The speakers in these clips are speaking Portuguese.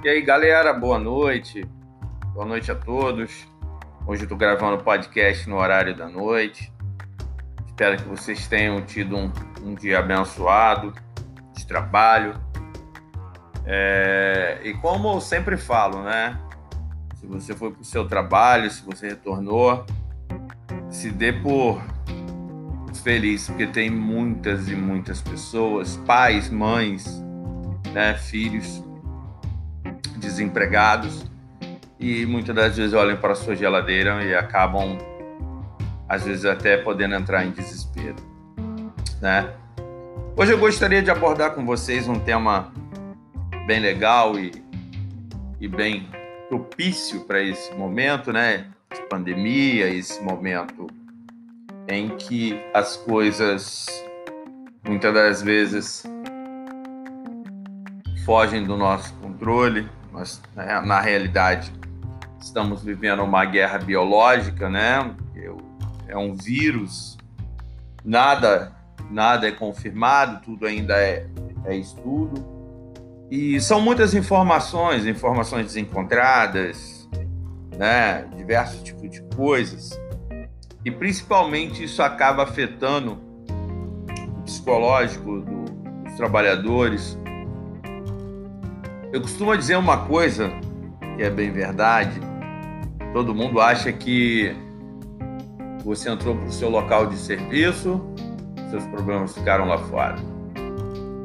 E aí, galera, boa noite. Boa noite a todos. Hoje eu tô gravando o podcast no horário da noite. Espero que vocês tenham tido um, um dia abençoado de trabalho. É, e como eu sempre falo, né? Se você foi para o seu trabalho, se você retornou, se dê por feliz, porque tem muitas e muitas pessoas, pais, mães, né, filhos desempregados e muitas das vezes olham para a sua geladeira e acabam às vezes até podendo entrar em desespero, né? Hoje eu gostaria de abordar com vocês um tema bem legal e, e bem propício para esse momento, né? De pandemia, esse momento em que as coisas muitas das vezes fogem do nosso controle, mas né, na realidade estamos vivendo uma guerra biológica, né? É um vírus, nada, nada é confirmado, tudo ainda é, é estudo. E são muitas informações, informações desencontradas, né? Diversos tipos de coisas. E principalmente isso acaba afetando o psicológico do, dos trabalhadores, eu costumo dizer uma coisa que é bem verdade. Todo mundo acha que você entrou para o seu local de serviço, seus problemas ficaram lá fora.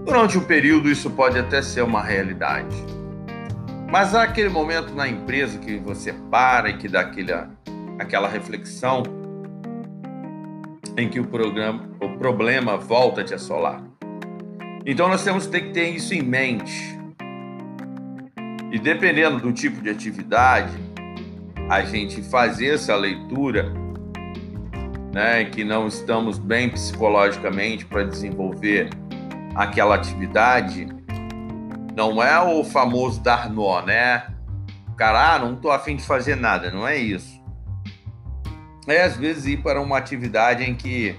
Durante um período, isso pode até ser uma realidade. Mas há aquele momento na empresa que você para e que dá aquela, aquela reflexão em que o, programa, o problema volta a te assolar. Então nós temos que ter isso em mente e dependendo do tipo de atividade, a gente fazer essa leitura, né, que não estamos bem psicologicamente para desenvolver aquela atividade, não é o famoso dar nó, né? Cara, ah, não estou afim de fazer nada, não é isso. É às vezes ir para uma atividade em que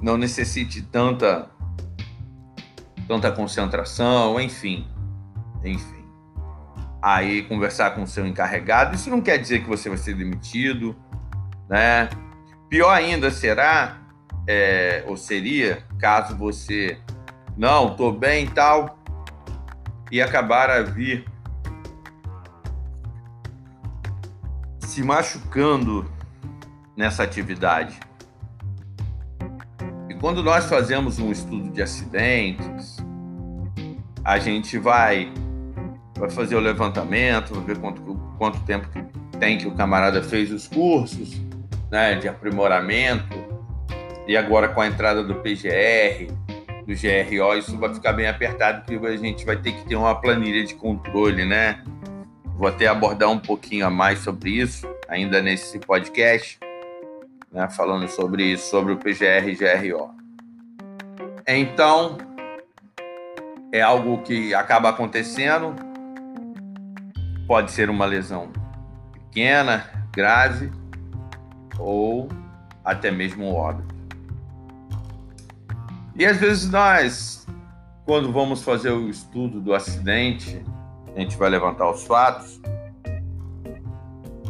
não necessite tanta tanta concentração, enfim, enfim aí conversar com o seu encarregado. Isso não quer dizer que você vai ser demitido, né? Pior ainda será, é, ou seria, caso você não, tô bem e tal, e acabar a vir se machucando nessa atividade. E quando nós fazemos um estudo de acidentes, a gente vai vai fazer o levantamento, vai ver quanto, quanto tempo que tem que o camarada fez os cursos né, de aprimoramento. E agora com a entrada do PGR, do GRO, isso vai ficar bem apertado, porque a gente vai ter que ter uma planilha de controle, né? Vou até abordar um pouquinho a mais sobre isso, ainda nesse podcast, né, falando sobre isso, sobre o PGR e GRO. Então, é algo que acaba acontecendo, pode ser uma lesão pequena, grave ou até mesmo óbito. E às vezes nós, quando vamos fazer o estudo do acidente, a gente vai levantar os fatos,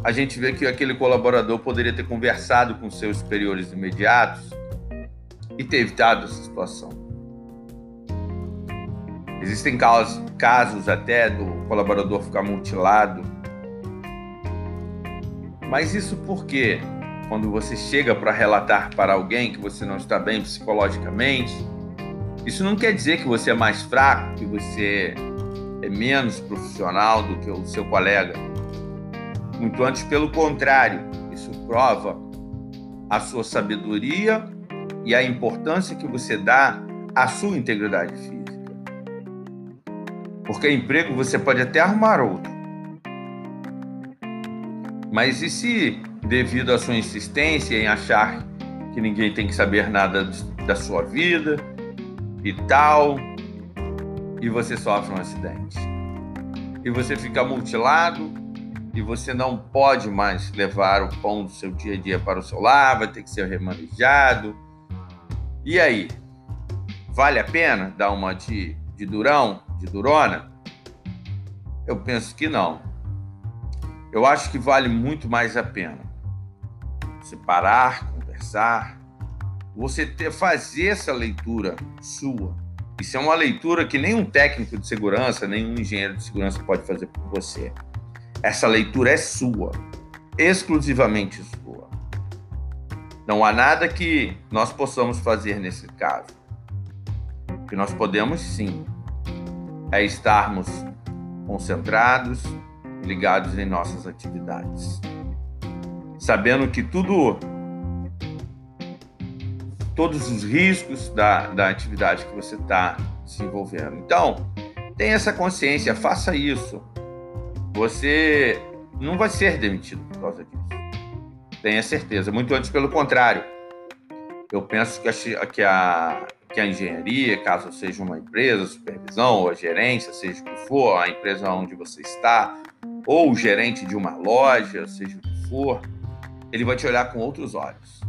a gente vê que aquele colaborador poderia ter conversado com seus superiores imediatos e ter evitado essa situação. Existem casos, casos até do colaborador ficar mutilado. Mas isso porque quando você chega para relatar para alguém que você não está bem psicologicamente, isso não quer dizer que você é mais fraco, que você é menos profissional do que o seu colega. Muito antes, pelo contrário, isso prova a sua sabedoria e a importância que você dá à sua integridade física. Porque emprego você pode até arrumar outro. Mas e se, devido à sua insistência em achar que ninguém tem que saber nada da sua vida e tal, e você sofre um acidente? E você fica mutilado e você não pode mais levar o pão do seu dia a dia para o seu lar, vai ter que ser remanejado. E aí? Vale a pena dar uma de, de durão? De Durona. Eu penso que não. Eu acho que vale muito mais a pena você parar, conversar, você ter, fazer essa leitura sua. Isso é uma leitura que nenhum técnico de segurança, nenhum engenheiro de segurança pode fazer por você. Essa leitura é sua, exclusivamente sua. Não há nada que nós possamos fazer nesse caso. Que nós podemos sim é estarmos concentrados, ligados em nossas atividades. Sabendo que tudo todos os riscos da, da atividade que você está desenvolvendo. Então, tenha essa consciência, faça isso. Você não vai ser demitido por causa disso. Tenha certeza. Muito antes, pelo contrário. Eu penso que a, que a, que a engenharia, caso seja uma empresa, supervisão ou a gerência, seja o que for, a empresa onde você está, ou o gerente de uma loja, seja o que for, ele vai te olhar com outros olhos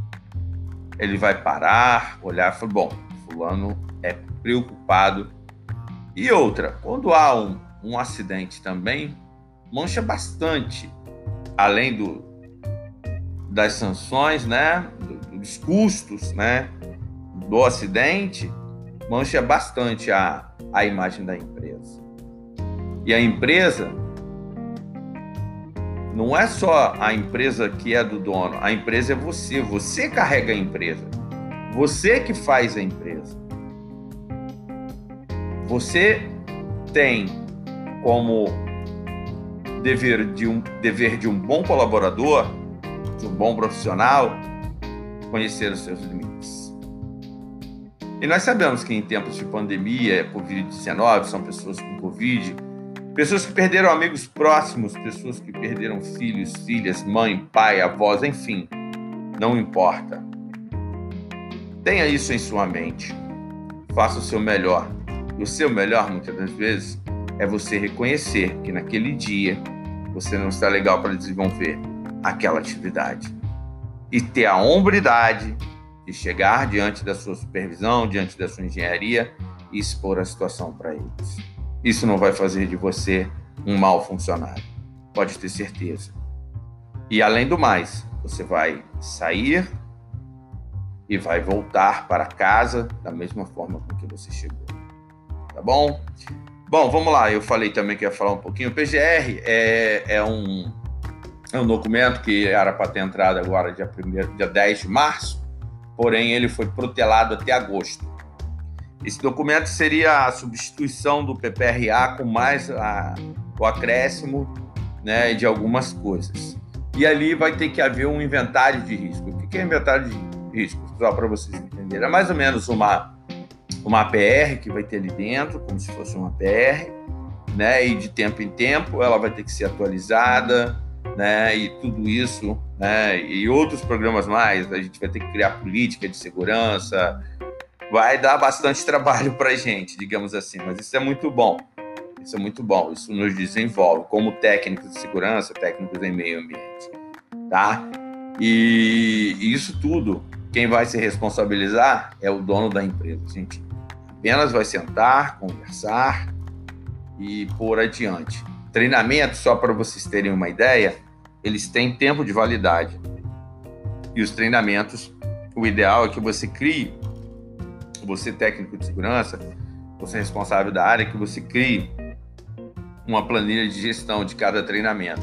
ele vai parar, olhar e falar: bom, Fulano é preocupado. E outra, quando há um, um acidente também, mancha bastante, além do, das sanções, né, dos custos, né, do acidente, mancha bastante a, a imagem da empresa. E a empresa não é só a empresa que é do dono, a empresa é você. Você carrega a empresa. Você que faz a empresa. Você tem como dever de um, dever de um bom colaborador, de um bom profissional, conhecer os seus limites. E nós sabemos que em tempos de pandemia, Covid-19, são pessoas com Covid, Pessoas que perderam amigos próximos, pessoas que perderam filhos, filhas, mãe, pai, avós, enfim, não importa. Tenha isso em sua mente. Faça o seu melhor. E o seu melhor, muitas das vezes, é você reconhecer que naquele dia você não está legal para desenvolver aquela atividade. E ter a hombridade de chegar diante da sua supervisão, diante da sua engenharia e expor a situação para eles. Isso não vai fazer de você um mau funcionário. Pode ter certeza. E além do mais, você vai sair e vai voltar para casa da mesma forma com que você chegou. Tá bom? Bom, vamos lá. Eu falei também que ia falar um pouquinho. O PGR é, é, um, é um documento que era para ter entrado agora dia, primeiro, dia 10 de março, porém ele foi protelado até agosto. Esse documento seria a substituição do PPRA com mais a, o acréscimo né, de algumas coisas. E ali vai ter que haver um inventário de risco. O que é inventário de risco? Só para vocês entenderem. É mais ou menos uma, uma APR que vai ter ali dentro, como se fosse uma APR, né? E de tempo em tempo ela vai ter que ser atualizada, né? E tudo isso, né? E outros programas mais. A gente vai ter que criar política de segurança, vai dar bastante trabalho para a gente, digamos assim, mas isso é muito bom. Isso é muito bom, isso nos desenvolve como técnicos de segurança, técnicos em meio ambiente, tá? E isso tudo, quem vai se responsabilizar é o dono da empresa, gente. Apenas vai sentar, conversar e por adiante. Treinamento, só para vocês terem uma ideia, eles têm tempo de validade. E os treinamentos, o ideal é que você crie você técnico de segurança, você responsável da área, que você crie uma planilha de gestão de cada treinamento.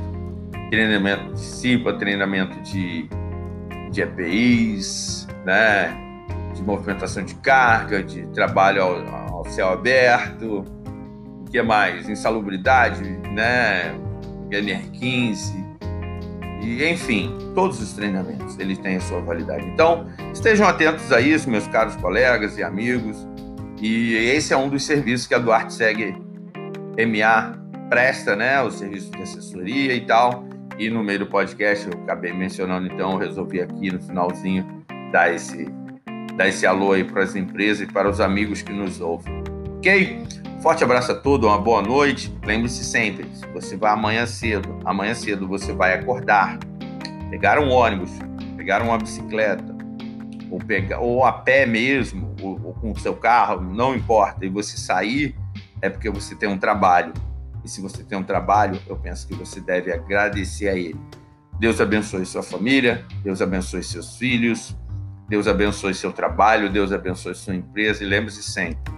Treinamento de CIPA, treinamento de, de EPIs, né? de movimentação de carga, de trabalho ao, ao céu aberto, o que mais? Insalubridade, né? NR15, e, enfim, todos os treinamentos, eles têm a sua validade. Então, estejam atentos a isso, meus caros colegas e amigos. E esse é um dos serviços que a Duarte Segue MA presta, né? O serviço de assessoria e tal. E no meio do podcast, eu acabei mencionando, então, eu resolvi aqui no finalzinho dar esse, dar esse alô aí para as empresas e para os amigos que nos ouvem. Ok? Forte abraço a todos, uma boa noite. Lembre-se sempre, se você vai amanhã cedo, amanhã cedo você vai acordar, pegar um ônibus, pegar uma bicicleta, ou, pegar, ou a pé mesmo, ou, ou com o seu carro, não importa, e você sair, é porque você tem um trabalho. E se você tem um trabalho, eu penso que você deve agradecer a Ele. Deus abençoe sua família, Deus abençoe seus filhos, Deus abençoe seu trabalho, Deus abençoe sua empresa e lembre-se sempre: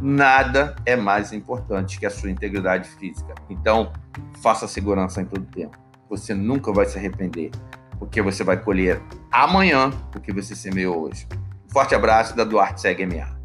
nada é mais importante que a sua integridade física. Então, faça segurança em todo tempo. Você nunca vai se arrepender, porque você vai colher amanhã o que você semeou hoje. Forte abraço da Duarte Segue MA.